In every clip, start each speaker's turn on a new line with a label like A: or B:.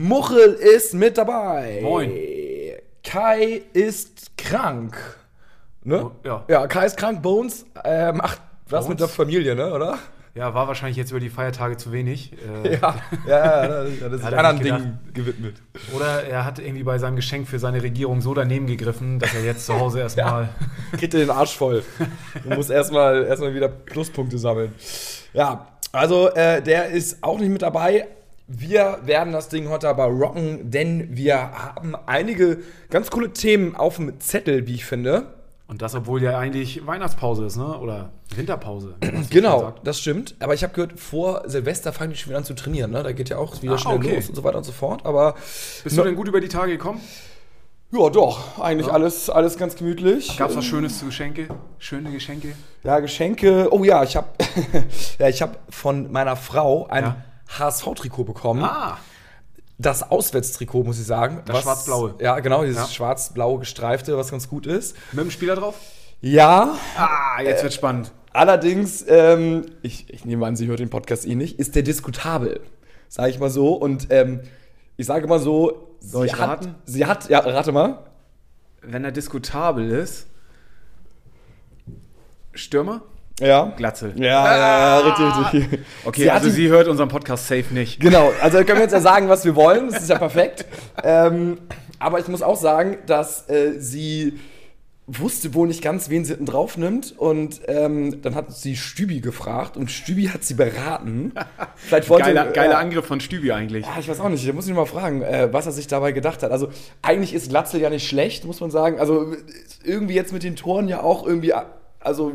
A: Muchel ist mit dabei.
B: Moin.
A: Kai ist krank. Ne?
B: Oh, ja.
A: Ja, Kai ist krank. Bones äh, macht was
B: Bones?
A: mit der Familie, ne, oder?
B: Ja, war wahrscheinlich jetzt über die Feiertage zu wenig. Äh,
A: Ja, ja, ja, das ist
B: er
A: anderen. Dingen gewidmet.
B: Oder er hat irgendwie bei seinem Geschenk für seine Regierung so daneben gegriffen, dass er jetzt zu Hause erstmal.
A: Kriegt ihr den Arsch voll. Du musst erstmal erstmal wieder Pluspunkte sammeln. Ja, also äh, der ist auch nicht mit dabei. Wir werden das Ding heute aber rocken, denn wir haben einige ganz coole Themen auf dem Zettel, wie ich finde.
B: Und das, obwohl ja eigentlich Weihnachtspause ist, ne? Oder Winterpause.
A: Genau, das stimmt. Aber ich habe gehört, vor Silvester fangen die schon wieder an zu trainieren. Ne? Da geht ja auch wieder
B: Ah,
A: schnell
B: okay.
A: los und so weiter und so fort. Aber
B: Bist du denn gut über die Tage gekommen?
A: ja, doch, eigentlich alles, alles ganz gemütlich.
B: Gab es was Schönes zu Geschenke? Schöne Geschenke?
A: Ja, Geschenke. Oh ja, ich habe ja, ich habe von meiner Frau ein
B: Ja.
A: HSV-Trikot bekommen.
B: Ah!
A: Das Auswärtstrikot, muss ich sagen.
B: Das schwarz-blaue.
A: Ja, genau, dieses
B: Ja.
A: schwarz-blau gestreifte, was ganz gut ist.
B: Mit dem Spieler drauf?
A: Ja,
B: Ah, jetzt wird spannend.
A: allerdings, ähm, ich, ich nehme an, sie hört den Podcast eh nicht, ist der diskutabel. Sage ich mal so. Und ähm, ich sage mal so,
B: Soll
A: sie
B: ich
A: hat,
B: raten?
A: Sie hat, ja, rate mal.
B: Wenn er diskutabel ist. Stürmer?
A: Ja.
B: Glatzel.
A: Ja, ja, ja, richtig, richtig.
B: Okay,
A: Sie
B: also
A: hatte-
B: sie hört unseren Podcast safe nicht.
A: Genau, also können wir jetzt ja sagen, was wir wollen. Das ist ja perfekt. Ähm, aber ich muss auch sagen, dass äh, sie wusste wohl nicht ganz, wen sie hinten drauf nimmt. Und ähm, dann hat sie Stübi gefragt und Stübi hat sie beraten. Vielleicht wollte
B: Geiler, geiler
A: äh,
B: Angriff von Stübi eigentlich.
A: ja, ich weiß auch nicht, da muss ich mal fragen, äh, was er sich dabei gedacht hat. Also, eigentlich ist Glatzel ja nicht schlecht, muss man sagen. Also, ist irgendwie jetzt mit den Toren ja auch irgendwie, also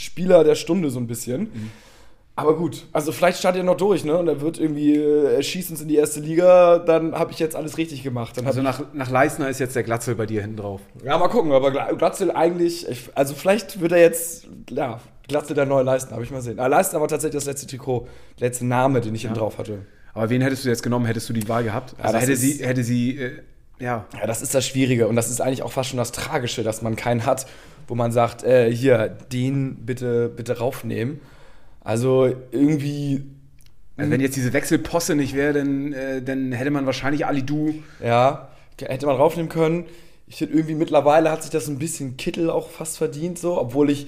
A: Spieler der Stunde so ein bisschen. Aber gut, also vielleicht startet er noch durch, ne? Und er wird irgendwie äh, schießen in die erste Liga, dann habe ich jetzt alles richtig gemacht. Dann
B: Also nach, nach Leisner ist jetzt der Glatzel bei dir hinten drauf.
A: ja, mal gucken, aber Gla- Glatzel eigentlich, ich, also vielleicht wird er jetzt, ja, Glatzel der neue Leisten, habe ich mal sehen. Ah, Leisten aber tatsächlich das letzte Trikot, der letzte Name, den ich hinten drauf hatte.
B: Aber wen hättest du jetzt genommen, hättest du die Wahl gehabt? Also
A: das
B: hätte sie, hätte sie, äh, ja.
A: Ja, das ist das Schwierige und das ist eigentlich auch fast schon das Tragische, dass man keinen hat, wo man sagt, äh, hier, den bitte, bitte raufnehmen. Also irgendwie,
B: Also wenn jetzt diese Wechselposse nicht wäre, dann, äh, dann hätte man wahrscheinlich Ali Du.
A: ja, hätte man raufnehmen können. Ich finde irgendwie mittlerweile hat sich das ein bisschen Kittel auch fast verdient, so, obwohl ich,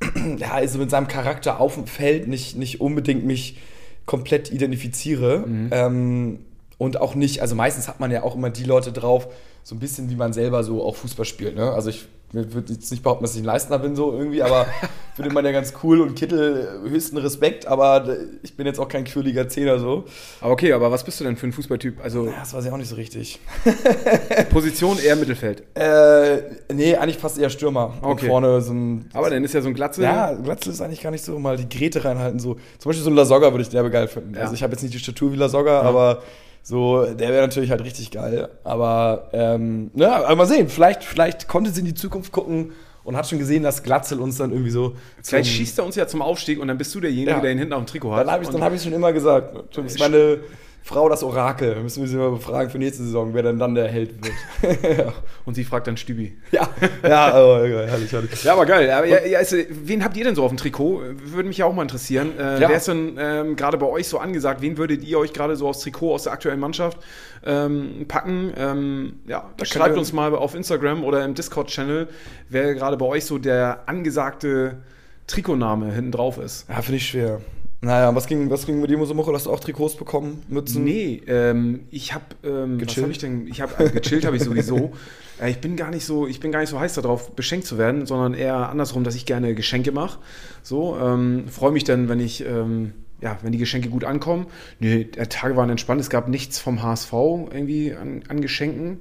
A: ja, also mit seinem Charakter auf dem Feld nicht, nicht unbedingt mich komplett identifiziere. Ähm, und auch nicht, also meistens hat man ja auch immer die Leute drauf, so ein bisschen wie man selber so auch Fußball spielt. Ne? Also ich würde jetzt nicht behaupten, dass ich ein Leistner bin, so irgendwie, aber finde man ja ganz cool und Kittel äh, höchsten Respekt, aber äh, ich bin jetzt auch kein quirliger Zehner so.
B: Aber okay, aber was bist du denn für ein Fußballtyp? Also
A: Ja, das weiß ich auch nicht so richtig.
B: Position eher Mittelfeld.
A: Äh, nee, eigentlich fast eher Stürmer. Und
B: Okay.
A: vorne so ein.
B: Aber dann ist ja so ein Glatzel.
A: ja, Glatzel ist eigentlich gar nicht so, mal die Gräte reinhalten. So. Zum Beispiel so ein Lasogga würde ich derbe geil finden.
B: Ja.
A: Also ich habe jetzt nicht die Statur wie Lasogga, aber so, der wäre natürlich halt richtig geil. Aber, ähm, na, aber mal sehen, vielleicht, vielleicht konnte sie in die Zukunft gucken und hat schon gesehen, dass Glatzel uns dann irgendwie so.
B: Vielleicht schießt er uns ja zum Aufstieg und dann bist du derjenige,
A: Ja.
B: der ihn hinten auf dem Trikot hat.
A: Dann habe ich dann hab ich schon immer gesagt. Das ist meine Frau das Orakel. Müssen wir sie mal befragen für nächste Saison, wer denn dann der Held wird.
B: und sie fragt dann Stübi.
A: ja, ja, oh, herrlich, herrlich.
B: Ja, aber geil. Aber ja, ja, also, wen habt ihr denn so auf dem Trikot? Würde mich ja auch mal interessieren. Äh,
A: Ja.
B: Wer ist denn ähm, gerade bei euch so angesagt? Wen würdet ihr euch gerade so aufs Trikot aus der aktuellen Mannschaft ähm, packen? Ähm, ja,
A: Da
B: schreibt uns mal auf Instagram oder im Discord-Channel, wer gerade bei euch so der angesagte Trikotname hinten drauf ist.
A: Ja, finde ich schwer. Naja, was ging, was ging mit dir so Woche? Hast du auch Trikots bekommen? Mützen?
B: Nee, ähm, ich habe ähm, was
A: Gechillt?
B: habe ich denn? Ich habe gechillt habe ich sowieso. Äh, ich bin gar nicht so, ich bin gar nicht so heiß darauf, beschenkt zu werden, sondern eher andersrum, dass ich gerne Geschenke mache. So ähm, freue mich dann, wenn ich ähm, ja, wenn die Geschenke gut ankommen. Nee, der Tage waren entspannt. Es gab nichts vom HSV irgendwie an, an Geschenken.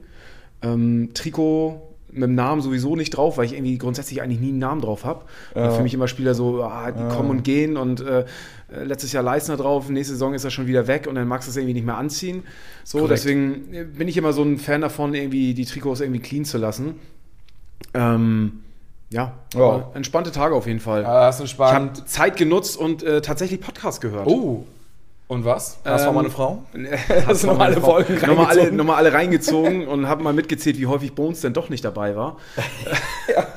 B: Ähm, Trikot mit dem Namen sowieso nicht drauf, weil ich irgendwie grundsätzlich eigentlich nie einen Namen drauf habe. Ja. Für mich immer Spieler so, ah, die ja. kommen und gehen und äh, letztes Jahr Leistner drauf, nächste Saison ist er schon wieder weg und dann magst du es irgendwie nicht mehr anziehen. So, Korrekt. deswegen äh, bin ich immer so ein Fan davon, irgendwie die Trikots irgendwie clean zu lassen. Ähm, ja, ja. entspannte Tage auf jeden Fall.
A: Ja, das ist entspannt.
B: Ich habe Zeit genutzt und äh, tatsächlich Podcast gehört.
A: Oh. Und was?
B: Das ähm, war meine Frau?
A: das sind nochmal alle Folgen
B: nochmal alle, nochmal alle reingezogen und habe mal mitgezählt, wie häufig Bones denn doch nicht dabei war. ja.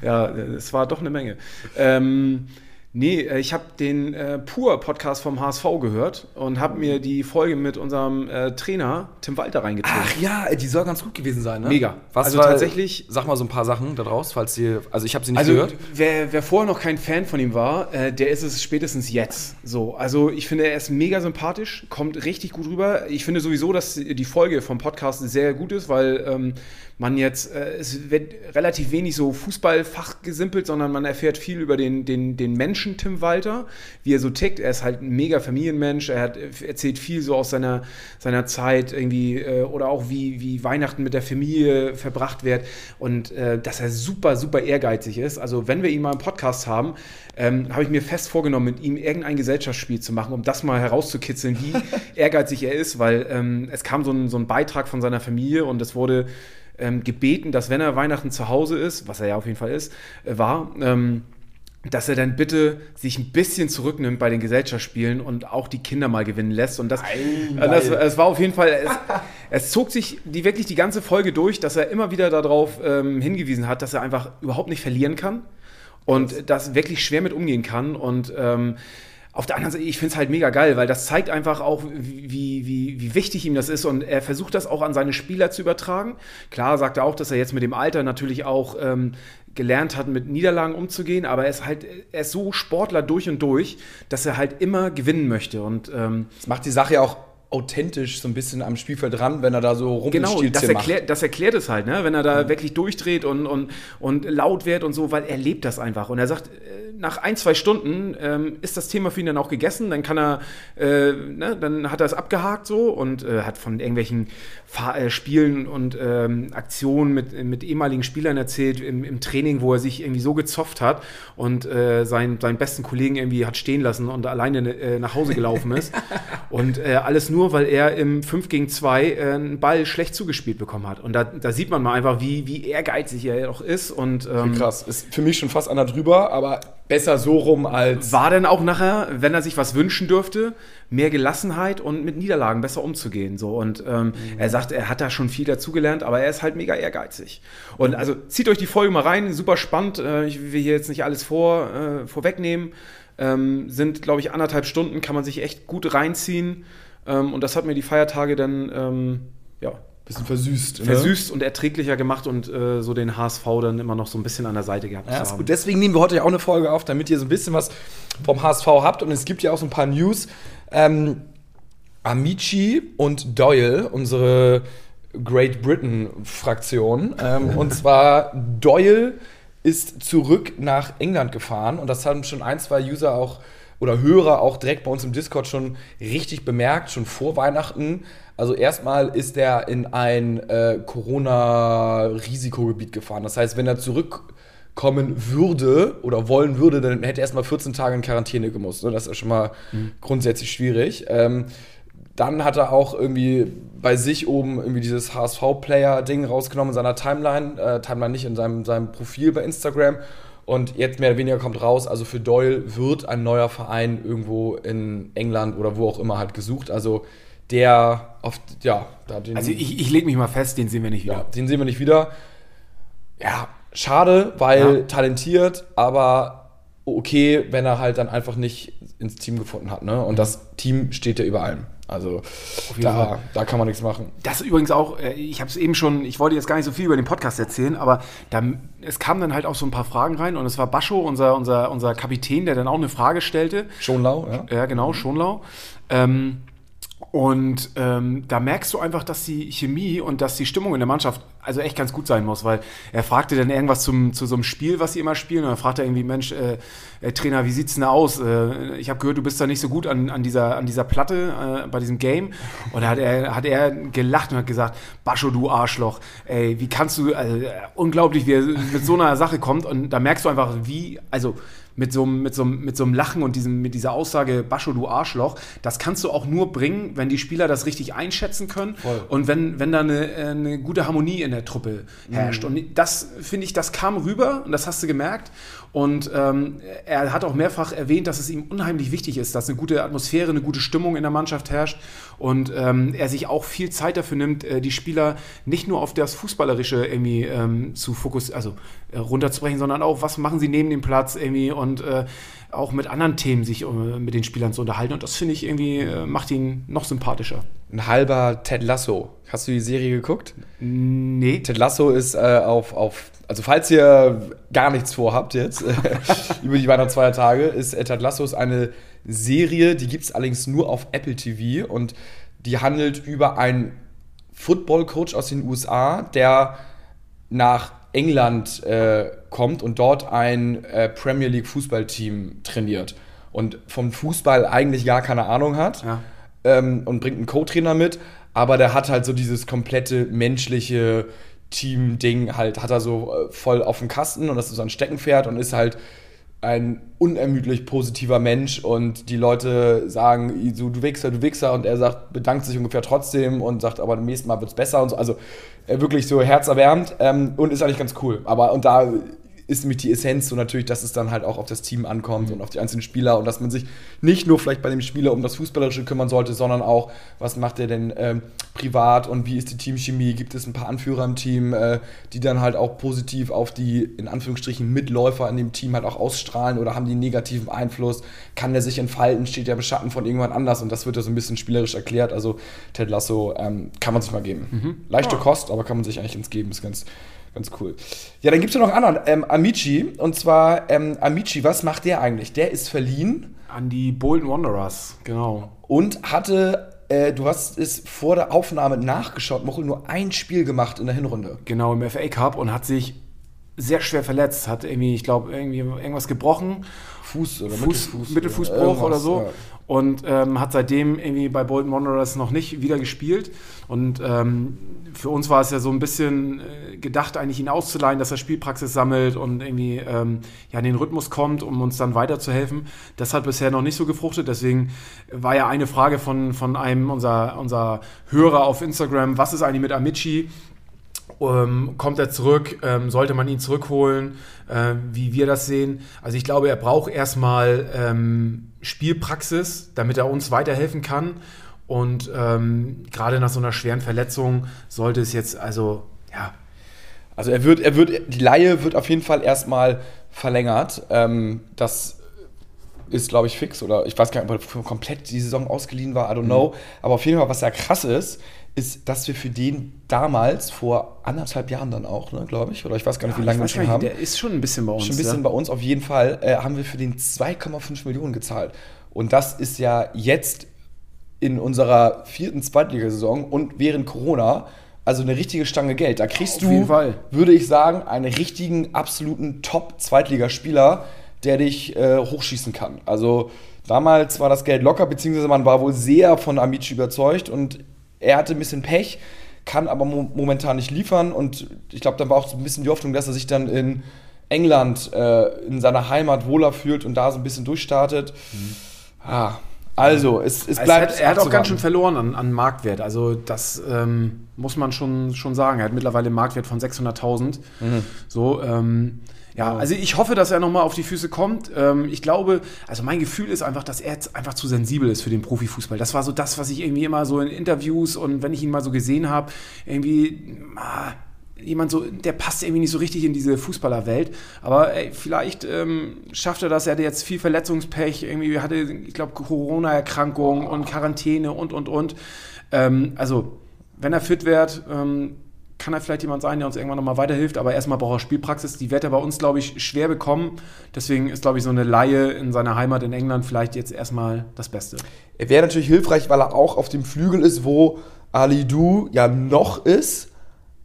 B: ja, es war doch eine Menge. Ähm, Nee, äh, ich habe den äh, Pur-Podcast vom HSV gehört und habe mir die Folge mit unserem äh, Trainer Tim Walter reingezogen.
A: Ach ja, die soll ganz gut gewesen sein, ne?
B: Mega.
A: Was also war, tatsächlich. Sag mal so ein paar Sachen daraus, falls ihr. Also ich habe sie nicht
B: also,
A: gehört.
B: Wer, wer vorher noch kein Fan von ihm war, äh, der ist es spätestens jetzt. So, also ich finde, er ist mega sympathisch, kommt richtig gut rüber. Ich finde sowieso, dass die Folge vom Podcast sehr gut ist, weil ähm, man jetzt, äh, es wird relativ wenig so Fußballfach gesimpelt, sondern man erfährt viel über den, den, den Menschen Tim Walter, wie er so tickt. Er ist halt ein mega Familienmensch, er hat, erzählt viel so aus seiner, seiner Zeit irgendwie äh, oder auch wie, wie Weihnachten mit der Familie verbracht wird und äh, dass er super, super ehrgeizig ist. Also wenn wir ihn mal im Podcast haben, ähm, habe ich mir fest vorgenommen, mit ihm irgendein Gesellschaftsspiel zu machen, um das mal herauszukitzeln, wie ehrgeizig er ist, weil ähm, es kam so ein, so ein Beitrag von seiner Familie und es wurde ähm, gebeten, dass wenn er Weihnachten zu Hause ist, was er ja auf jeden Fall ist, äh, war, ähm, dass er dann bitte sich ein bisschen zurücknimmt bei den Gesellschaftsspielen und auch die Kinder mal gewinnen lässt. Und das, Nein, äh, das, das war auf jeden Fall, es, es, zog sich die, wirklich die ganze Folge durch, dass er immer wieder darauf ähm, hingewiesen hat, dass er einfach überhaupt nicht verlieren kann und das wirklich schwer mit umgehen kann. Und ähm, auf der anderen Seite, ich finde es halt mega geil, weil das zeigt einfach auch, wie, wie, wie wichtig ihm das ist und er versucht das auch an seine Spieler zu übertragen. Klar sagt er auch, dass er jetzt mit dem Alter natürlich auch ähm, gelernt hat, mit Niederlagen umzugehen, aber er ist halt, er ist so Sportler durch und durch, dass er halt immer gewinnen möchte und ähm,
A: das macht die Sache ja auch authentisch so ein bisschen am Spielfeld dran, wenn er da so
B: rumspielt. Genau, das, erklär, das erklärt es halt, ne? wenn er da mhm. wirklich durchdreht und, und, und laut wird und so, weil er lebt das einfach. Und er sagt, äh, nach ein, zwei Stunden ähm, ist das Thema für ihn dann auch gegessen, dann kann er, äh, ne? dann hat er es abgehakt so und äh, hat von irgendwelchen Fahr äh, Spielen und ähm, Aktionen mit, mit ehemaligen Spielern erzählt im, im, Training, wo er sich irgendwie so gezofft hat und äh, seinen, seinen besten Kollegen irgendwie hat stehen lassen und alleine äh, nach Hause gelaufen ist. und alles nur weil er im 5 gegen 2 äh, einen Ball schlecht zugespielt bekommen hat. Und da, da sieht man mal einfach, wie, wie ehrgeizig er auch ist. Und,
A: ähm, Krass, ist für mich schon fast einer drüber, aber besser so rum als.
B: War denn auch nachher, wenn er sich was wünschen dürfte, mehr Gelassenheit und mit Niederlagen besser umzugehen. So. Und ähm, mhm. er sagt, er hat da schon viel dazugelernt, aber er ist halt mega ehrgeizig. Und also zieht euch die Folge mal rein, super spannend. Äh, ich will hier jetzt nicht alles vor, äh, vorwegnehmen. Ähm, sind, glaube ich, anderthalb Stunden, kann man sich echt gut reinziehen. Ähm, und das hat mir die Feiertage dann, ähm, ja,
A: bisschen versüßt.
B: Ne? Versüßt und erträglicher gemacht und äh, so den HSV dann immer noch so ein bisschen an der Seite gehabt.
A: Ja, ist gut. Deswegen nehmen wir heute ja auch eine Folge auf, damit ihr so ein bisschen was vom HSV habt. Und es gibt ja auch so ein paar News. Ähm, Amici und Doyle, unsere Great Britain-Fraktion. Ähm, und zwar Doyle ist zurück nach England gefahren und das haben schon ein, zwei User auch oder Hörer auch direkt bei uns im Discord schon richtig bemerkt, schon vor Weihnachten. Also erstmal ist er in ein äh, Corona-Risikogebiet gefahren. Das heißt, wenn er zurückkommen würde oder wollen würde, dann hätte er erstmal 14 Tage in Quarantäne gemusst. Ne? Das ist schon mal mhm. grundsätzlich schwierig. Ähm, dann hat er auch irgendwie bei sich oben irgendwie dieses HSV-Player-Ding rausgenommen in seiner Timeline. Äh, Timeline nicht in seinem, seinem Profil bei Instagram. Und jetzt mehr oder weniger kommt raus, also für Doyle wird ein neuer Verein irgendwo in England oder wo auch immer halt gesucht. Also der oft, ja,
B: da den. Also ich, ich lege mich mal fest, den sehen wir nicht wieder. Ja,
A: den sehen wir nicht wieder. Ja, schade, weil ja. talentiert, aber okay, wenn er halt dann einfach nicht ins Team gefunden hat. Ne? Und das Team steht ja über allem. Also da, da, kann man nichts machen.
B: Das übrigens auch, äh, ich habe es eben schon, ich wollte jetzt gar nicht so viel über den Podcast erzählen, aber da, es kamen dann halt auch so ein paar Fragen rein und es war Bascho, unser, unser, unser Kapitän, der dann auch eine Frage stellte.
A: Schonlau,
B: ja. Ja, genau, Schonlau. Ähm, Und ähm, da merkst du einfach, dass die Chemie und dass die Stimmung in der Mannschaft also echt ganz gut sein muss, weil er fragte dann irgendwas zum, zu so einem Spiel, was sie immer spielen, und dann fragte er irgendwie, Mensch, äh, äh, Trainer, wie sieht's denn da aus? Äh, ich habe gehört, du bist da nicht so gut an, an, dieser, an dieser Platte, äh, bei diesem Game. Und da hat er, hat er gelacht und hat gesagt, Bascho, du Arschloch, ey, wie kannst du, also, unglaublich, wie er mit so einer Sache kommt. Und da merkst du einfach, wie, also mit so, mit, so, mit so einem Lachen und diesem, mit dieser Aussage, Bascho, du Arschloch, das kannst du auch nur bringen, wenn die Spieler das richtig einschätzen können Voll. und wenn, wenn da eine, äh, eine gute Harmonie in der Truppe herrscht. Mhm. Und das, finde ich, das kam rüber und das hast du gemerkt. Und ähm, er hat auch mehrfach erwähnt, dass es ihm unheimlich wichtig ist, dass eine gute Atmosphäre, eine gute Stimmung in der Mannschaft herrscht und ähm, er sich auch viel Zeit dafür nimmt, äh, die Spieler nicht nur auf das Fußballerische irgendwie ähm, zu fokussieren, also äh, runterzubrechen, sondern auch, was machen sie neben dem Platz irgendwie und äh, auch mit anderen Themen sich äh, mit den Spielern zu unterhalten. Und das finde ich irgendwie, äh, macht ihn noch sympathischer.
A: Ein halber Ted Lasso. Hast du die Serie geguckt?
B: Nee.
A: Ted Lasso ist äh, auf, auf, also falls ihr gar nichts vorhabt jetzt über die Weihnachtsfeiertage, ist Ted Lasso ist eine Serie, die gibt es allerdings nur auf Apple TV und die handelt über einen Football-Coach aus den USA, der nach England äh, kommt und dort ein äh, Premier League Fußballteam trainiert und vom Fußball eigentlich gar keine Ahnung hat ja. ähm, und bringt einen Co-Trainer mit, aber der hat halt so dieses komplette menschliche Team-Ding halt, hat er so äh, voll auf dem Kasten und das ist so ein Steckenpferd und ist halt ein unermüdlich positiver Mensch und die Leute sagen, so, du Wichser, du Wichser und er sagt, bedankt sich ungefähr trotzdem und sagt, aber beim nächsten Mal wird es besser und so. Also wirklich so herzerwärmend ähm, und ist eigentlich ganz cool. Aber und da ist nämlich die Essenz so natürlich, dass es dann halt auch auf das Team ankommt mhm. und auf die einzelnen Spieler und dass man sich nicht nur vielleicht bei dem Spieler um das Fußballerische kümmern sollte, sondern auch, was macht er denn ähm, privat und wie ist die Teamchemie? Gibt es ein paar Anführer im Team, äh, die dann halt auch positiv auf die, in Anführungsstrichen, Mitläufer in dem Team halt auch ausstrahlen oder haben die einen negativen Einfluss? Kann der sich entfalten? Steht der im Schatten von irgendwann anders? Und das wird ja so ein bisschen spielerisch erklärt. Also Ted Lasso ähm, kann man sich mal geben. Mhm. Leichte ja. Kost, aber kann man sich eigentlich ins Geben. Ist ganz, Ganz cool. Ja, dann gibt es ja noch einen anderen, ähm, Amici. Und zwar, ähm, Amici, was macht der eigentlich? Der ist verliehen.
B: An die Bolton Wanderers, genau.
A: Und hatte, äh, du hast es vor der Aufnahme nachgeschaut, Mochel nur ein Spiel gemacht in der Hinrunde.
B: Genau, im FA Cup und hat sich sehr schwer verletzt. Hat irgendwie, ich glaube, irgendwie irgendwas gebrochen.
A: Fuß oder
B: Fuß, Mittelfuß, Mittelfußbruch oder, oder so. Ja und ähm, hat seitdem irgendwie bei Bolton Wanderers noch nicht wieder gespielt. Und ähm, für uns war es ja so ein bisschen äh, gedacht, eigentlich ihn auszuleihen, dass er Spielpraxis sammelt und irgendwie ähm, ja, in den Rhythmus kommt, um uns dann weiterzuhelfen. Das hat bisher noch nicht so gefruchtet. Deswegen war ja eine Frage von, von einem unserer, unserer Hörer auf Instagram, was ist eigentlich mit Amici? Ähm, kommt er zurück? Ähm, sollte man ihn zurückholen? Äh, wie wir das sehen? Also ich glaube, er braucht erstmal ähm, Spielpraxis, damit er uns weiterhelfen kann. Und ähm, gerade nach so einer schweren Verletzung sollte es jetzt, also, ja.
A: Also er wird, er wird, die Laie wird auf jeden Fall erstmal verlängert. Ähm, das ist, glaube ich, fix. Oder ich weiß gar nicht, ob er komplett die Saison ausgeliehen war, I don't know. Mhm. Aber auf jeden Fall, was ja krass ist, ist, dass wir für den damals, vor anderthalb Jahren dann auch, ne, glaube ich, oder ich weiß gar nicht, ja, wie lange wir schon haben.
B: Der ist schon ein bisschen bei uns.
A: Schon ein bisschen ja. bei uns, auf jeden Fall, äh, haben wir für den 2,5 Millionen gezahlt. Und das ist ja jetzt in unserer vierten Zweitligasaison und während Corona also eine richtige Stange Geld. Da kriegst du, würde ich sagen, einen richtigen, absoluten Top-Zweitligaspieler, der dich äh, hochschießen kann. Also damals war das Geld locker, beziehungsweise man war wohl sehr von Amici überzeugt und er hatte ein bisschen Pech, kann aber mo momentan nicht liefern und ich glaube, dann war auch so ein bisschen die Hoffnung, dass er sich dann in England, äh, in seiner Heimat wohler fühlt und da so ein bisschen durchstartet. Mhm. Ah, also, es, es bleibt.
B: Es hat, er hat auch ganz schön verloren an, an Marktwert. Also, das ähm, muss man schon, schon sagen. Er hat mittlerweile einen Marktwert von 600.000. Mhm. So, ähm, ja, also ich hoffe, dass er nochmal auf die Füße kommt. Ähm, ich glaube, also mein Gefühl ist einfach, dass er jetzt einfach zu sensibel ist für den Profifußball. Das war so das, was ich irgendwie immer so in Interviews und wenn ich ihn mal so gesehen habe, irgendwie. Ah, jemand so, der passt irgendwie nicht so richtig in diese Fußballerwelt. Aber ey, vielleicht ähm, schafft er das. Er hatte jetzt viel Verletzungspech, irgendwie hatte, ich glaube, Corona-Erkrankung und Quarantäne und und und. Ähm, also, wenn er fit wird, ähm, kann er vielleicht jemand sein, der uns irgendwann nochmal weiterhilft, aber erstmal braucht er Spielpraxis. Die wird er bei uns, glaube ich, schwer bekommen. Deswegen ist, glaube ich, so eine Laie in seiner Heimat in England vielleicht jetzt erstmal das Beste.
A: Er wäre natürlich hilfreich, weil er auch auf dem Flügel ist, wo Ali Du ja noch ist,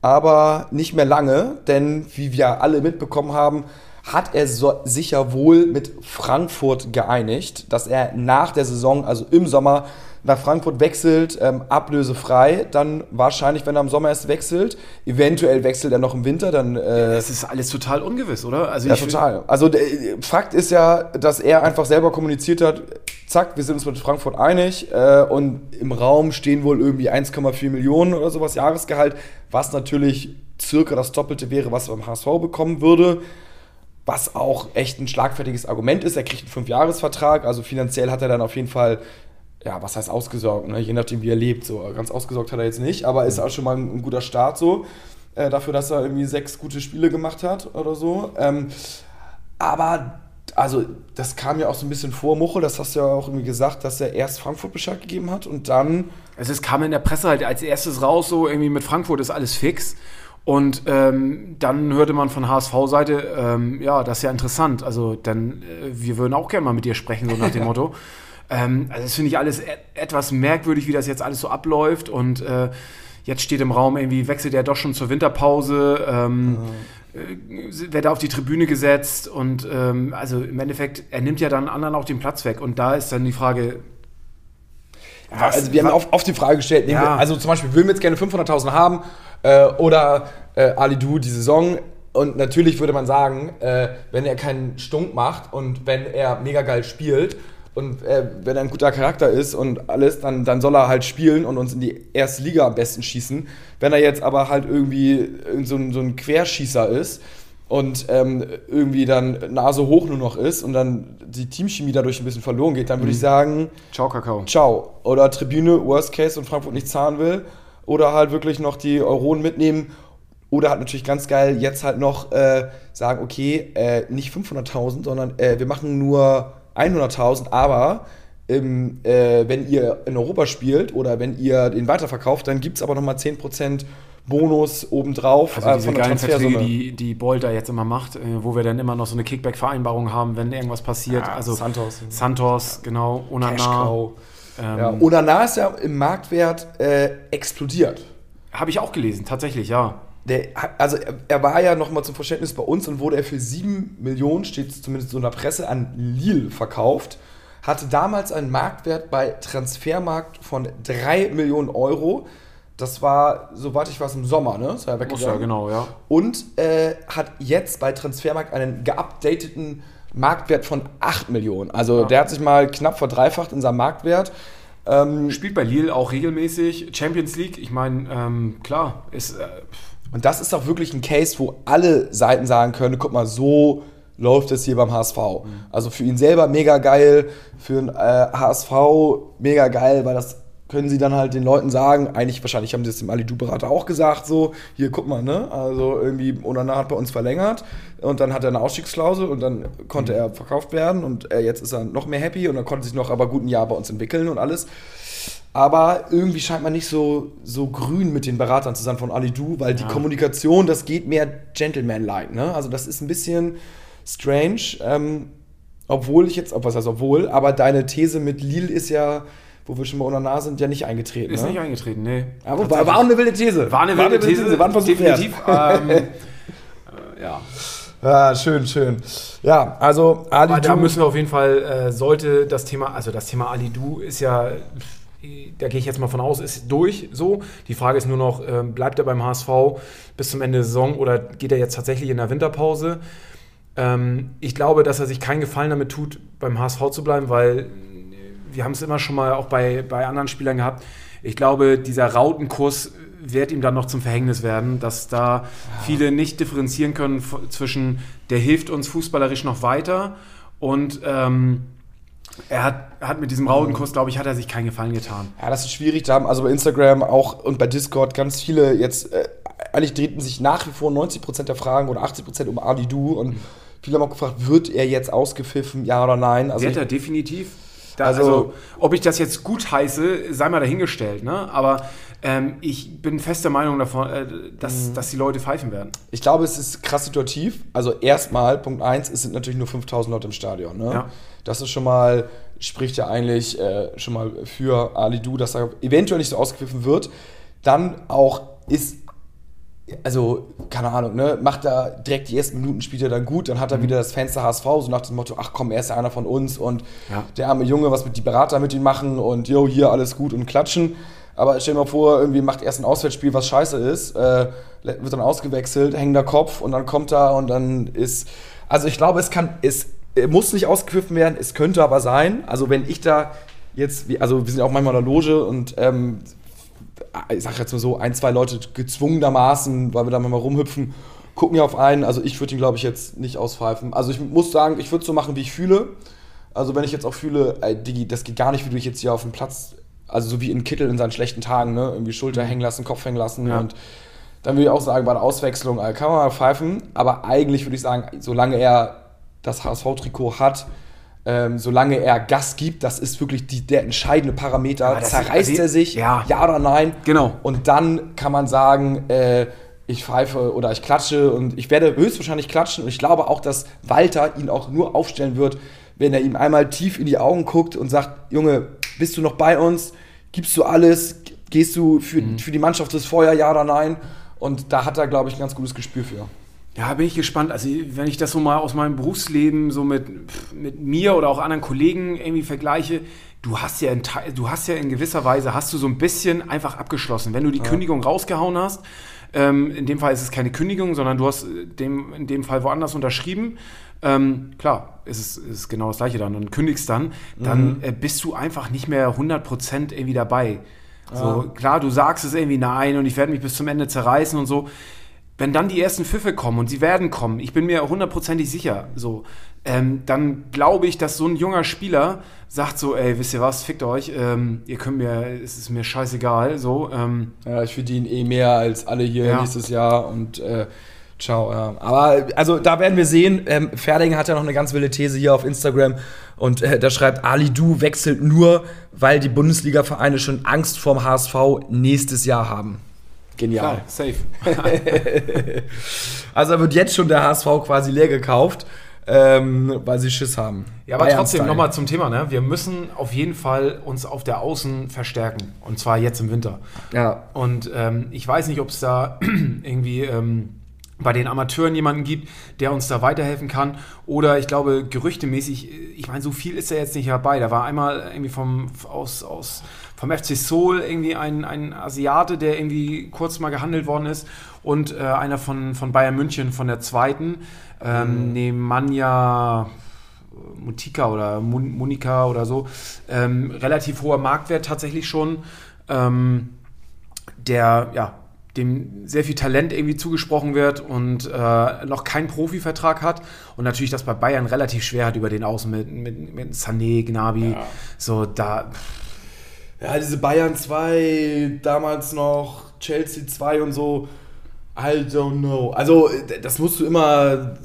A: aber nicht mehr lange, denn wie wir alle mitbekommen haben, hat er so, sich ja wohl mit Frankfurt geeinigt, dass er nach der Saison, also im Sommer, nach Frankfurt wechselt, ähm, ablösefrei, dann wahrscheinlich, wenn er im Sommer erst wechselt. Eventuell wechselt er noch im Winter, dann. Äh,
B: Es ist alles total ungewiss, oder? Also
A: ja, total. Also der, Fakt ist ja, dass er einfach selber kommuniziert hat, zack, wir sind uns mit Frankfurt einig äh, und im Raum stehen wohl irgendwie 1,4 Millionen oder sowas Jahresgehalt, was natürlich circa das Doppelte wäre, was er beim HSV bekommen würde. Was auch echt ein schlagfertiges Argument ist. Er kriegt einen Fünfjahresvertrag, also finanziell hat er dann auf jeden Fall, ja, was heißt ausgesorgt, ne? je nachdem wie er lebt. So ganz ausgesorgt hat er jetzt nicht, aber ist auch schon mal ein, ein guter Start so. Äh, dafür, dass er irgendwie sechs gute Spiele gemacht hat oder so. Ähm, aber, also, das kam ja auch so ein bisschen vor, Mucho, das hast du ja auch irgendwie gesagt, dass er erst Frankfurt Bescheid gegeben hat und dann.
B: Also es kam in der Presse halt als erstes raus, so irgendwie mit Frankfurt ist alles fix. Und ähm, dann hörte man von HSV-Seite, ähm, ja, das ist ja interessant. Also dann, äh, wir würden auch gerne mal mit dir sprechen, so nach dem Motto. Ähm, also das finde ich alles e etwas merkwürdig, wie das jetzt alles so abläuft. Und äh, jetzt steht im Raum irgendwie, wechselt er doch schon zur Winterpause. Ähm, äh, wird er auf die Tribüne gesetzt und ähm, also im Endeffekt, er nimmt ja dann anderen auch den Platz weg. Und da ist dann die Frage,
A: Was, also wir haben oft, oft die Frage gestellt,
B: Ja.
A: wir, also zum Beispiel, würden wir jetzt gerne 500.000 haben äh, oder äh, Ali Du die Saison? Und natürlich würde man sagen, äh, wenn er keinen Stunk macht und wenn er mega geil spielt und äh, wenn er ein guter Charakter ist und alles, dann, dann soll er halt spielen und uns in die erste Liga am besten schießen. Wenn er jetzt aber halt irgendwie irgend so ein, so ein Querschießer ist und ähm, irgendwie dann Nase hoch nur noch ist und dann die Teamchemie dadurch ein bisschen verloren geht, dann würde ich sagen,
B: ciao Kakao.
A: ciao. Oder Tribüne, Worst Case und Frankfurt nicht zahlen will. Oder halt wirklich noch die Euronen mitnehmen. Oder halt natürlich ganz geil jetzt halt noch äh, sagen, okay, äh, nicht 500.000, sondern äh, wir machen nur 100.000, aber ähm, äh, wenn ihr in Europa spielt oder wenn ihr den weiterverkauft, dann gibt es aber nochmal 10% Bonus obendrauf
B: Also diese
A: von der
B: geilen Verträge, die, die Bolt da jetzt immer macht, äh, wo wir dann immer noch so eine Kickback-Vereinbarung haben, wenn irgendwas passiert.
A: Ja,
B: also
A: Santos.
B: Santos, genau, Onana. Ähm,
A: Ja, Onana ist ja im Marktwert äh, explodiert.
B: Habe ich auch gelesen, tatsächlich, ja.
A: Der, also er, war ja noch mal zum Verständnis bei uns und wurde er für 7 Millionen, steht zumindest so in der Presse, an Lille verkauft. Hatte damals einen Marktwert bei Transfermarkt von 3 Millionen Euro. Das war, soweit ich weiß, im Sommer, ne? Das war ja
B: ja, genau, ja.
A: Und äh, hat jetzt bei Transfermarkt einen geupdateten Marktwert von 8 Millionen. Also der hat sich mal knapp verdreifacht in seinem Marktwert. Ähm,
B: Spielt bei Lille auch regelmäßig. Champions League, ich meine, ähm, klar, ist. Äh,
A: Und das ist auch wirklich ein Case, wo alle Seiten sagen können, guck mal, so läuft es hier beim HSV. Also für ihn selber mega geil, für den äh, HSV mega geil, weil das können sie dann halt den Leuten sagen, eigentlich wahrscheinlich haben sie es dem Alidu-Berater auch gesagt, so, hier guck mal, ne, also irgendwie Onana hat bei uns verlängert und dann hat er eine Ausstiegsklausel und dann konnte er verkauft werden und äh, jetzt ist er noch mehr happy und dann konnte sich noch aber gut ein Jahr bei uns entwickeln und alles. Aber irgendwie scheint man nicht so, so grün mit den Beratern zu sein von Alidu, weil die Kommunikation, das geht mehr Gentleman-like. Ne? Also das ist ein bisschen strange. Ähm, obwohl ich jetzt, ob was heißt obwohl, aber deine These mit Lille ist ja, wo wir schon mal unter nah sind, ja nicht eingetreten.
B: ist
A: ne?
B: nicht eingetreten, nee.
A: aber war, war auch eine wilde These.
B: War eine wilde These,
A: war ein Versuch
B: definitiv.
A: wert.
B: Ähm, äh, ja.
A: Ja, schön, schön. Ja, also Ali
B: Aber da müssen wir auf jeden Fall, äh, sollte das Thema, also das Thema Ali Du ist ja, da gehe ich jetzt mal von aus, ist durch so. Die Frage ist nur noch, ähm, bleibt er beim HSV bis zum Ende der Saison oder geht er jetzt tatsächlich in der Winterpause? Ähm, ich glaube, dass er sich keinen Gefallen damit tut, beim HSV zu bleiben, weil äh, wir haben es immer schon mal auch bei, bei anderen Spielern gehabt. Ich glaube, dieser Rautenkurs wird ihm dann noch zum Verhängnis werden, dass da viele nicht differenzieren können zwischen, der hilft uns fußballerisch noch weiter und ähm, er hat, hat mit diesem Rautenkurs, glaube ich, hat er sich keinen Gefallen getan.
A: Ja, das ist schwierig. Da haben also bei Instagram auch und bei Discord ganz viele jetzt, äh, eigentlich drehten sich nach wie vor 90% der Fragen oder 80% um Ali Du und viele haben auch gefragt, wird er jetzt ausgepfiffen, ja oder nein? Also
B: Wird er definitiv? Da, also, also, ob ich das jetzt gut heiße, sei mal dahingestellt, ne? Aber ähm, ich bin fester Meinung davon, äh, dass, mhm. dass die Leute pfeifen werden.
A: Ich glaube, es ist krass situativ. Also erstmal, Punkt 1, es sind natürlich nur 5000 Leute im Stadion. Ne? Ja. Das ist schon mal, spricht ja eigentlich äh, schon mal für Ali Du, dass er eventuell nicht so ausgepfiffen wird. Dann auch ist also, keine Ahnung, ne, macht er direkt die ersten Minuten, spielt er dann gut, dann hat er mhm. wieder das Fenster HSV, so nach dem Motto, ach komm, er ist ja einer von uns und ja. der arme Junge, was mit die Berater mit ihm machen und jo, hier alles gut und klatschen. Aber stell dir mal vor, irgendwie macht erst ein Auswärtsspiel, was scheiße ist, äh, wird dann ausgewechselt, hängender Kopf und dann kommt er und dann ist. Also ich glaube, es kann, es muss nicht ausgepfiffen werden, es könnte aber sein. Also wenn ich da jetzt, also wir sind ja auch manchmal in der Loge und ähm, ich sag jetzt mal so, ein, zwei Leute gezwungenermaßen, weil wir da mal rumhüpfen, gucken ja auf einen. Also ich würde ihn, glaube ich, jetzt nicht auspfeifen. Also ich muss sagen, ich würde so machen, wie ich fühle. Also wenn ich jetzt auch fühle, ey, Digi, das geht gar nicht, wie du dich jetzt hier auf dem Platz, also so wie in Kittel in seinen schlechten Tagen, ne? Irgendwie Schulter mhm. hängen lassen, Kopf hängen lassen ja. und dann würde ich auch sagen, bei der Auswechslung kann man mal pfeifen, aber eigentlich würde ich sagen, solange er das HSV-Trikot hat, ähm, solange er Gas gibt, das ist wirklich die, der entscheidende Parameter. Ja, Zerreißt ist, er sich, ja. ja. oder nein?
B: Genau.
A: Und dann kann man sagen, äh, ich pfeife oder ich klatsche und ich werde höchstwahrscheinlich klatschen und ich glaube auch, dass Walter ihn auch nur aufstellen wird, wenn er ihm einmal tief in die Augen guckt und sagt, Junge, bist du noch bei uns? Gibst du alles? Gehst du für, mhm. für die Mannschaft das Feuer, ja oder nein? Und da hat er, glaube ich, ein ganz gutes Gespür für.
B: Ja, bin ich gespannt. Also, wenn ich das so mal aus meinem Berufsleben so mit, mit mir oder auch anderen Kollegen irgendwie vergleiche, du hast ja in, du hast ja in gewisser Weise hast du so ein bisschen einfach abgeschlossen. Wenn du die ja. Kündigung rausgehauen hast, ähm, in dem Fall ist es keine Kündigung, sondern du hast dem, in dem Fall woanders unterschrieben. Ähm, klar, ist es ist genau das gleiche dann und kündigst dann, dann mhm. äh, bist du einfach nicht mehr 100% irgendwie dabei. So, klar, du sagst es irgendwie nein und ich werde mich bis zum Ende zerreißen und so wenn dann die ersten Pfiffe kommen und sie werden kommen, ich bin mir hundertprozentig sicher, so, ähm, dann glaube ich, dass so ein junger Spieler sagt so, ey, wisst ihr was, fickt euch, ähm, ihr könnt mir, es ist mir scheißegal, so. Ähm,
A: ja, ich verdiene eh mehr als alle hier ja. nächstes Jahr und äh, ciao, ja. Aber also da werden wir sehen, ähm, Ferding hat ja noch eine ganz wilde These hier auf Instagram und äh, da schreibt, Ali Du wechselt nur, weil die Bundesliga-Vereine schon Angst vorm HSV nächstes Jahr haben. Genial. Klar, safe. also wird jetzt schon der HSV quasi leer gekauft, ähm, weil sie Schiss haben.
B: Ja, aber Bayern trotzdem nochmal zum Thema, ne? Wir müssen auf jeden Fall uns auf der Außen verstärken. Und zwar jetzt im Winter.
A: Ja.
B: Und ähm, ich weiß nicht, ob es da irgendwie. Ähm, bei den Amateuren jemanden gibt, der uns da weiterhelfen kann. Oder ich glaube, gerüchtemäßig, ich meine, so viel ist er jetzt nicht dabei. Da war einmal irgendwie vom, aus, aus, vom FC Seoul irgendwie ein, ein Asiate, der irgendwie kurz mal gehandelt worden ist. Und äh, einer von, von Bayern München von der zweiten, ähm, mhm. Nemanja Mutika oder Monika oder so. Ähm, relativ hoher Marktwert tatsächlich schon. Ähm, der, ja, dem sehr viel Talent irgendwie zugesprochen wird und äh, noch keinen Profivertrag hat und natürlich das bei Bayern relativ schwer hat über den Außen mit, mit, mit Sané, Gnabry, ja. so da.
A: Ja, diese Bayern 2, damals noch Chelsea 2 und so, I don't know. Also, das musst du immer,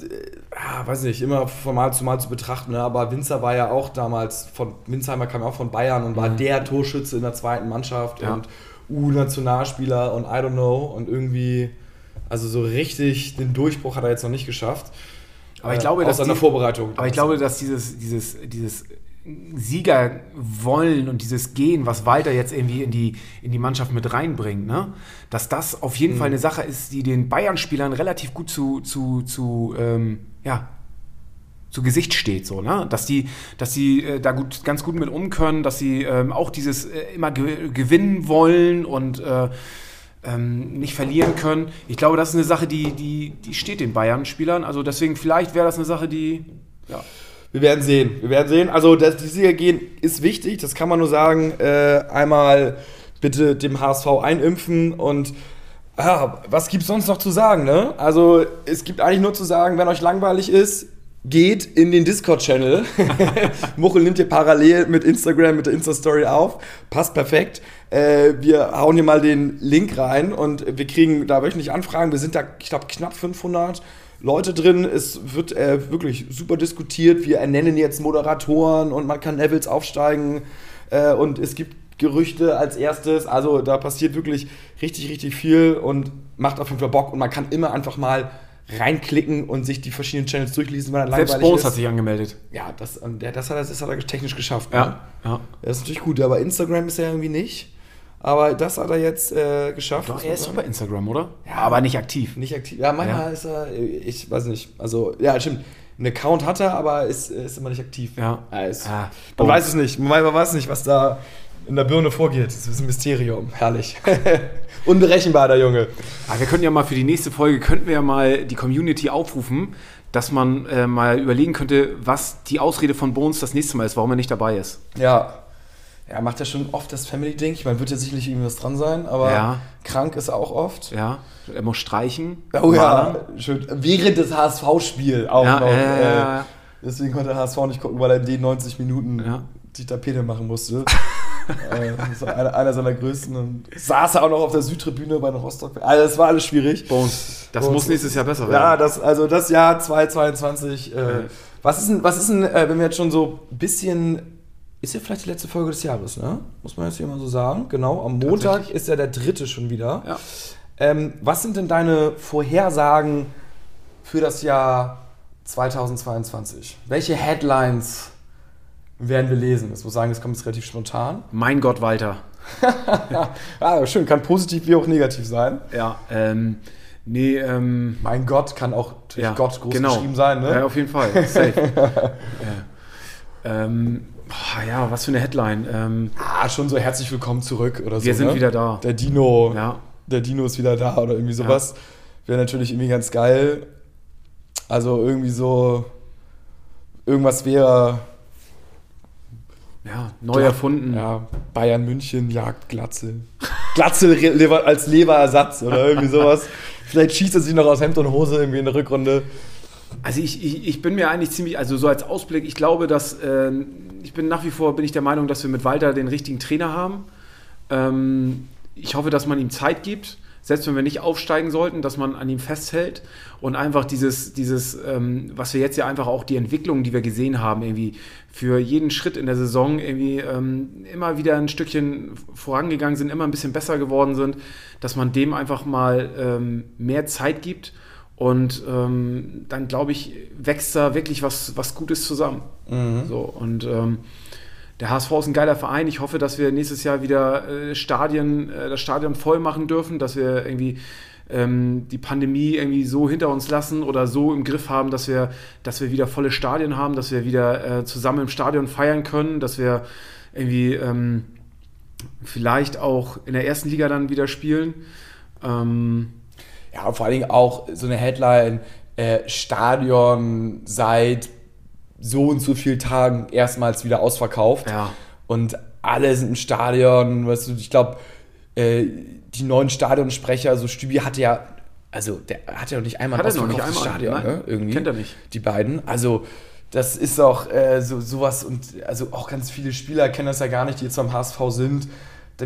A: ja, weiß nicht, immer von Mal zu Mal zu betrachten. Ne? Aber Winzer war ja auch damals, von Winzheimer kam auch von Bayern und war mhm. der Torschütze in der zweiten Mannschaft ja. und U-Nationalspieler und I don't know und irgendwie, also so richtig den Durchbruch hat er jetzt noch nicht geschafft.
B: Aber ich glaube,
A: äh, dass die,
B: Vorbereitung. Aber ich glaube, dass dieses, dieses, dieses Sieger wollen und dieses Gehen, was Walter jetzt irgendwie in die, in die Mannschaft mit reinbringt, ne? dass das auf jeden mhm. Fall eine Sache ist, die den Bayern-Spielern relativ gut zu, zu, zu ähm, ja, zu Gesicht steht, so, ne? Dass die, dass die äh, da gut, ganz gut mit um können, dass sie ähm, auch dieses äh, immer ge gewinnen wollen und äh, ähm, nicht verlieren können. Ich glaube, das ist eine Sache, die, die, die steht den Bayern-Spielern. Also deswegen, vielleicht wäre das eine Sache, die, ja.
A: Wir werden sehen. Wir werden sehen. Also, das Sieger gehen ist wichtig, das kann man nur sagen. Äh, einmal bitte dem HSV einimpfen und ja, was gibt es sonst noch zu sagen, ne? Also, es gibt eigentlich nur zu sagen, wenn euch langweilig ist, geht in den Discord-Channel. Muchel nimmt hier parallel mit Instagram, mit der Insta-Story auf. Passt perfekt. Äh, wir hauen hier mal den Link rein und wir kriegen da wöchentlich Anfragen. Wir sind da, ich glaube, knapp 500 Leute drin. Es wird äh, wirklich super diskutiert. Wir ernennen jetzt Moderatoren und man kann Levels aufsteigen. Äh, und es gibt Gerüchte als erstes. Also da passiert wirklich richtig, richtig viel und macht auf jeden Fall Bock. Und man kann immer einfach mal reinklicken und sich die verschiedenen Channels durchlesen, weil er
B: Selbst
A: langweilig
B: Bones
A: ist.
B: hat sich angemeldet.
A: Ja, das, das, hat, er- das hat er technisch geschafft. Ne?
B: Ja, ja.
A: Das ist natürlich gut, aber Instagram ist er irgendwie nicht. Aber das hat er jetzt äh, geschafft.
B: Doch, er ist doch bei Instagram, oder?
A: Ja.
B: aber nicht aktiv.
A: Nicht aktiv. Ja, manchmal
B: Ja.
A: ist er, ich weiß nicht. Also, ja, stimmt. Einen Account hat er, aber ist, ist immer nicht aktiv.
B: Ja.
A: ist,
B: Ah,
A: man weiß es nicht. Man weiß nicht, was da in der Birne vorgeht. Das ist ein Mysterium. Herrlich. Unberechenbar, der Junge.
B: Aber wir könnten ja mal für die nächste Folge, könnten wir ja mal die Community aufrufen, dass man äh, mal überlegen könnte, was die Ausrede von Bones das nächste Mal ist, warum er nicht dabei ist.
A: Ja. Er macht ja schon oft das Family-Ding. Ich meine, wird ja sicherlich irgendwas dran sein, aber
B: Ja.
A: krank ist er auch oft.
B: Ja, er muss streichen.
A: Oh
B: malern.
A: ja, schön. Während des HSV-Spiels auch
B: Ja,
A: noch. äh. Deswegen konnte der HSV nicht gucken, weil er in den 90 Minuten die Tapete machen musste. äh, das war einer, einer seiner größten. Und saß er auch noch auf der Südtribüne bei den Rostock. Also, das war alles schwierig.
B: Bones, das
A: Bones.
B: muss nächstes Jahr besser werden.
A: Ja, das, also das Jahr 2022. Äh,
B: Ja.
A: was ist denn, was ist denn äh, wenn wir jetzt schon so ein bisschen. Ist ja vielleicht die letzte Folge des Jahres, ne? Muss man jetzt hier mal so sagen. Genau, am Montag ist ja der dritte schon wieder.
B: Ja.
A: Ähm, was sind denn deine Vorhersagen für das Jahr 2022? Welche Headlines werden wir lesen? Das muss sagen, das kommt jetzt relativ spontan.
B: Mein Gott, Walter.
A: Ah, schön, kann positiv wie auch negativ sein.
B: Ja, ähm, nee, ähm,
A: Mein Gott kann auch natürlich
B: ja,
A: Gott groß
B: genau.
A: geschrieben sein, ne?
B: Ja, auf jeden Fall. Safe. ja. Ähm, boah, ja, was für eine Headline. Ähm,
A: Ah, schon so herzlich willkommen zurück oder so.
B: wir sind
A: ne?
B: wieder da.
A: Der Dino,
B: Ja,
A: der Dino ist wieder da oder irgendwie sowas. Wäre natürlich irgendwie ganz geil. Also irgendwie so, irgendwas wäre,
B: ja, neu erfunden.
A: ja, Bayern München jagt Glatzel. Glatzel als Leberersatz oder irgendwie sowas. Vielleicht schießt er sich noch aus Hemd und Hose irgendwie in der Rückrunde.
B: Also ich, ich, ich bin mir eigentlich ziemlich, also so als Ausblick, ich glaube, dass ähm, ich bin nach wie vor bin ich der Meinung, dass wir mit Walter den richtigen Trainer haben. Ähm, ich hoffe, dass man ihm Zeit gibt, selbst wenn wir nicht aufsteigen sollten, dass man an ihm festhält und einfach dieses, dieses, ähm, was wir jetzt ja einfach auch die Entwicklung, die wir gesehen haben, irgendwie für jeden Schritt in der Saison irgendwie ähm, immer wieder ein Stückchen vorangegangen sind, immer ein bisschen besser geworden sind, dass man dem einfach mal ähm, mehr Zeit gibt und ähm, dann glaube ich, wächst da wirklich was, was Gutes zusammen. So, und ähm, der HSV ist ein geiler Verein. Ich hoffe, dass wir nächstes Jahr wieder äh, Stadien, äh, das Stadion voll machen dürfen, dass wir irgendwie ähm, die Pandemie irgendwie so hinter uns lassen oder so im Griff haben, dass wir, dass wir wieder volle Stadien haben, dass wir wieder äh, zusammen im Stadion feiern können, dass wir irgendwie ähm, vielleicht auch in der ersten Liga dann wieder spielen. Ähm,
A: Ja, vor allen Dingen auch so eine Headline, äh, Stadion seit so und so vielen Tagen erstmals wieder ausverkauft.
B: Ja.
A: Und alle sind im Stadion, weißt du, ich glaube, äh, die neuen Stadionsprecher, also Stübi hatte ja, also der hatte ja noch nicht einmal
B: Hat er noch nicht
A: ausverkauftes? Stadion,
B: Nein,
A: ne? Irgendwie.
B: kennt er nicht.
A: Die beiden. Also das ist auch äh, so, sowas und also auch ganz viele Spieler kennen das ja gar nicht, die jetzt beim HSV sind,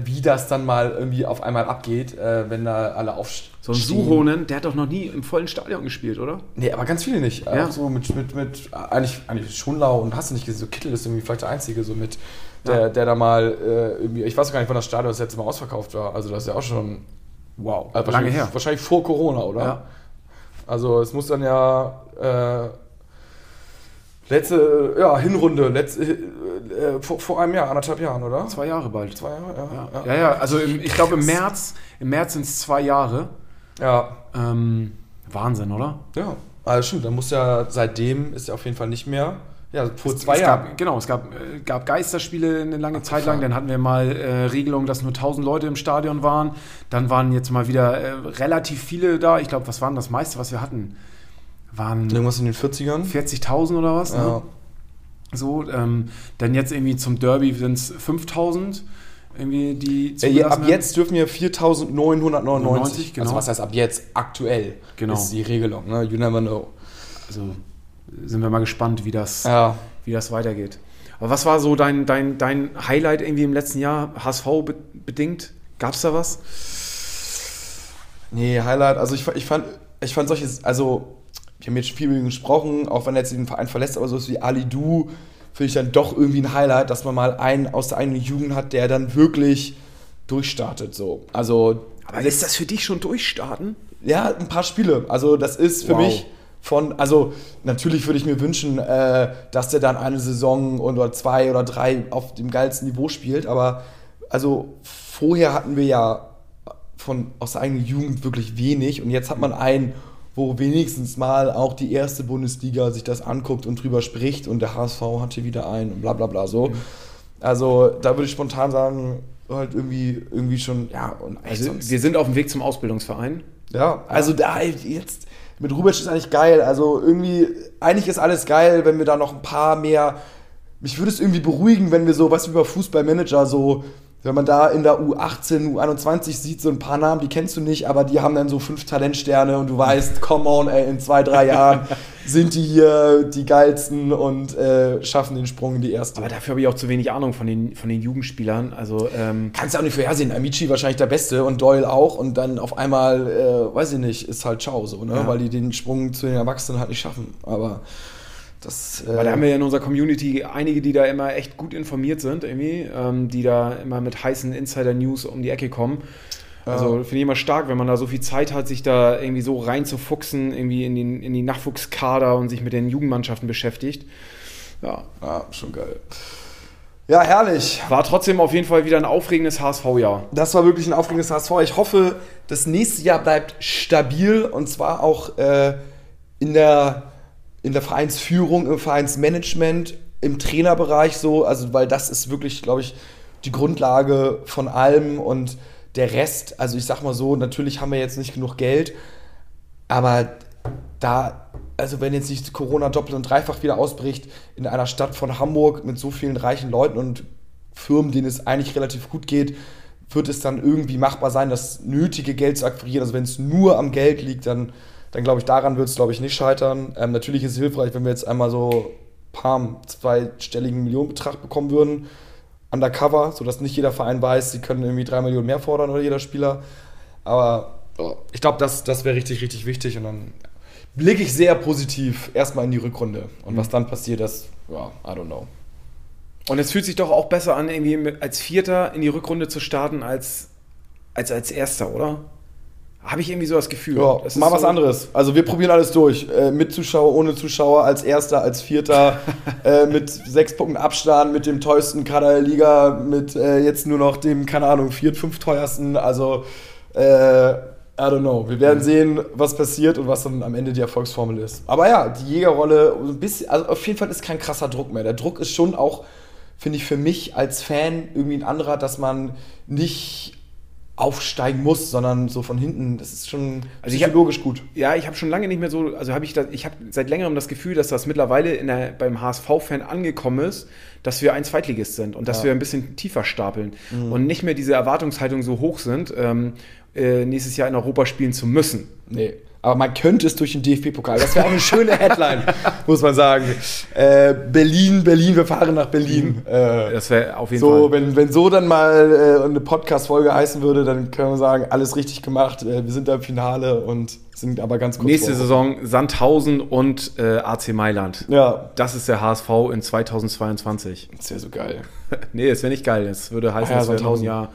A: wie das dann mal irgendwie auf einmal abgeht, äh, wenn da alle aufstehen.
B: so ein Suhonen, der hat doch noch nie im vollen Stadion gespielt, oder?
A: Nee, aber ganz viele nicht.
B: Ja.
A: Auch so mit, mit, mit eigentlich, eigentlich Schonlau und hast du nicht gesehen, so Kittel ist irgendwie vielleicht der Einzige, so mit, der,
B: Ja.
A: der da mal äh, irgendwie, ich weiß gar nicht, wann das Stadion das letzte Mal ausverkauft war. Also das ist ja auch schon
B: Wow,
A: äh,
B: lange
A: wahrscheinlich-
B: her.
A: Wahrscheinlich vor Corona, oder?
B: Ja.
A: Also es muss dann ja äh, letzte, ja, Hinrunde, letzte, äh, äh, vor, vor einem Jahr, anderthalb Jahren, oder?
B: Zwei Jahre bald.
A: Zwei Jahre, ja.
B: Ja, ja, ja also im, ich glaube im März, im März sind es zwei Jahre.
A: Ja,
B: Ähm, Wahnsinn, oder?
A: ja. Also stimmt, dann muss ja seitdem ist ja auf jeden Fall nicht mehr. Ja, vor zwei
B: es
A: Jahren.
B: Gab, genau, es gab, äh, gab Geisterspiele eine lange Zeit
A: Abgefahren.
B: lang. Dann hatten wir mal äh, Regelung, dass nur 1000 Leute im Stadion waren. Dann waren jetzt mal wieder äh, relativ viele da. Ich glaube, was waren das meiste, was wir hatten? Waren
A: Irgendwas in den 40ern.
B: 40.000 oder was?
A: Ja.
B: Ne? So, ähm, dann jetzt irgendwie zum Derby sind es 5000. Irgendwie die
A: Äh, ab jetzt dürfen wir 4.999.
B: genau.
A: Also was heißt ab jetzt? Aktuell
B: Genau.
A: ist die Regelung. Ne? You never know.
B: Also sind wir mal gespannt, wie das,
A: Ja.
B: wie das weitergeht. Aber was war so dein, dein, dein Highlight irgendwie im letzten Jahr, HSV be bedingt? Gab es da was?
A: Nee, Highlight. Also ich, ich fand, ich fand solches, also jetzt viel mit ihm gesprochen, auch wenn er jetzt den Verein verlässt, aber so ist wie Ali Du, finde ich dann doch irgendwie ein Highlight, dass man mal einen aus der eigenen Jugend hat, der dann wirklich durchstartet. So. Also,
B: Aber ist das für dich schon durchstarten?
A: ja, ein paar Spiele. Also, das ist für
B: Wow.
A: mich von, also natürlich würde ich mir wünschen, äh, dass der dann eine Saison oder zwei oder drei auf dem geilsten Niveau spielt, aber also vorher hatten wir ja von aus der eigenen Jugend wirklich wenig und jetzt hat man einen, wo wenigstens mal auch die erste Bundesliga sich das anguckt und drüber spricht und der HSV hat hier wieder einen und bla bla bla so. Also da würde ich spontan sagen, halt irgendwie, irgendwie schon, ja, und
B: Also wir sind auf dem Weg zum Ausbildungsverein.
A: ja, also da jetzt mit Rubic ist eigentlich geil. Also irgendwie, eigentlich ist alles geil, wenn wir da noch ein paar mehr. Mich würde es irgendwie beruhigen, wenn wir so, was bei Fußballmanager so, wenn man da in der U18, U21 sieht, so ein paar Namen, die kennst du nicht, aber die haben dann so fünf Talentsterne und du weißt, come on, ey, in zwei, drei Jahren sind die hier die geilsten und äh, schaffen den Sprung in die erste.
B: Aber dafür habe ich auch zu wenig Ahnung von den, von den Jugendspielern. Also, ähm,
A: kannst du auch nicht vorhersehen. Amici wahrscheinlich der Beste und Doyle auch und dann auf einmal, äh, weiß ich nicht, ist halt ciao so, ne?
B: Ja.
A: Weil die den Sprung zu den Erwachsenen halt nicht schaffen. Aber das. Äh,
B: weil da haben wir ja in unserer Community einige, die da immer echt gut informiert sind, irgendwie, ähm, die da immer mit heißen Insider-News um die Ecke kommen. Also finde ich immer stark, wenn man da so viel Zeit hat, sich da irgendwie so reinzufuchsen, irgendwie in, den, in die Nachwuchskader und sich mit den Jugendmannschaften beschäftigt. Ja,
A: ja, schon geil. Ja, herrlich.
B: war trotzdem auf jeden Fall wieder ein aufregendes HSV-Jahr.
A: Das war wirklich ein aufregendes HSV. Ich hoffe, das nächste Jahr bleibt stabil und zwar auch äh, in, der, in der Vereinsführung, im Vereinsmanagement, im Trainerbereich so. Also, weil das ist wirklich, glaube ich, die Grundlage von allem und der Rest. Also, ich sag mal so, natürlich haben wir jetzt nicht genug Geld, aber da, also wenn jetzt nicht Corona doppelt und dreifach wieder ausbricht, in einer Stadt von Hamburg mit so vielen reichen Leuten und Firmen, denen es eigentlich relativ gut geht, wird es dann irgendwie machbar sein, das nötige Geld zu akquirieren. Also wenn es nur am Geld liegt, dann, dann glaube ich, daran wird es, glaube ich, nicht scheitern. Ähm, natürlich ist es hilfreich, wenn wir jetzt einmal so paar zweistelligen Millionenbetrag bekommen würden, undercover, sodass nicht jeder Verein weiß, sie können irgendwie drei Millionen mehr fordern oder jeder Spieler. Aber ich glaube, das, das wäre richtig, richtig wichtig und dann blicke ich sehr positiv erstmal in die Rückrunde. Und was dann passiert, das, ja, I don't know.
B: Und es fühlt sich doch auch besser an, irgendwie als Vierter in die Rückrunde zu starten, als als, als Erster, oder? Habe ich irgendwie so das Gefühl.
A: Ja,
B: Das
A: mal was
B: so-
A: anderes. Also wir probieren alles durch. Äh, mit Zuschauer, ohne Zuschauer, als Erster, als Vierter, äh, mit sechs Punkten Abstand, mit dem teuersten Kader der Liga, mit äh, jetzt nur noch dem, keine Ahnung, viert, fünf teuersten. Also, äh, I don't know. Wir werden sehen, was passiert und was dann am Ende die Erfolgsformel ist. Aber ja, die Jägerrolle, ein bisschen, also auf jeden Fall ist kein krasser Druck mehr. Der Druck ist schon auch, finde ich, für mich als Fan irgendwie ein anderer, dass man nicht aufsteigen muss, sondern so von hinten. Das ist schon
B: Also ich hab-
A: psychologisch gut.
B: Ja, ich habe schon lange nicht mehr so, also habe ich das, ich habe seit längerem das Gefühl, dass das mittlerweile in der, beim HSV-Fan angekommen ist, dass wir ein Zweitligist sind und dass
A: Ja.
B: wir ein bisschen tiefer stapeln und nicht mehr diese Erwartungshaltung so hoch sind, ähm, äh, nächstes Jahr in Europa spielen zu müssen.
A: Nee. Aber man könnte es durch den DFB-Pokal. Das wäre auch eine schöne Headline, muss man sagen. Äh, Berlin, Berlin, wir fahren nach Berlin. Äh,
B: Das wäre auf jeden
A: so,
B: Fall.
A: wenn, wenn so dann mal äh, eine Podcast-Folge heißen würde, dann können wir sagen, alles richtig gemacht. Äh, wir sind da im Finale und sind aber ganz kurz
B: Nächste
A: vor.
B: Saison Sandhausen und äh, AC Mailand.
A: Ja,
B: Das ist der HSV in 2022.
A: das wäre so geil.
B: nee, das wäre nicht geil. Das würde heißen,
A: Ah ja,
B: das wäre noch ein
A: Sandhausen.
B: Jahr.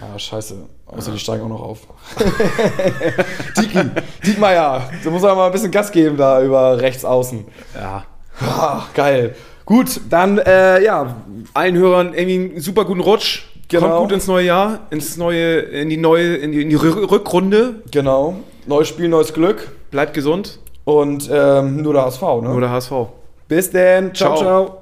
A: Ah, scheiße. Außer die steigen auch noch auf. Diki, Diekmeyer, da muss er mal ein bisschen Gas geben da über rechts außen.
B: Ja.
A: Ah, geil. Gut, dann, äh, ja,
B: Allen Hörern irgendwie einen super guten Rutsch.
A: Genau.
B: Kommt gut ins neue Jahr, ins neue, in die neue, in die, in die Rü- Rückrunde.
A: genau. Neues Spiel, neues Glück.
B: Bleibt gesund.
A: Und ähm, nur der HSV, ne?
B: Nur der HSV.
A: Bis denn. ciao.
B: Ciao.
A: ciao.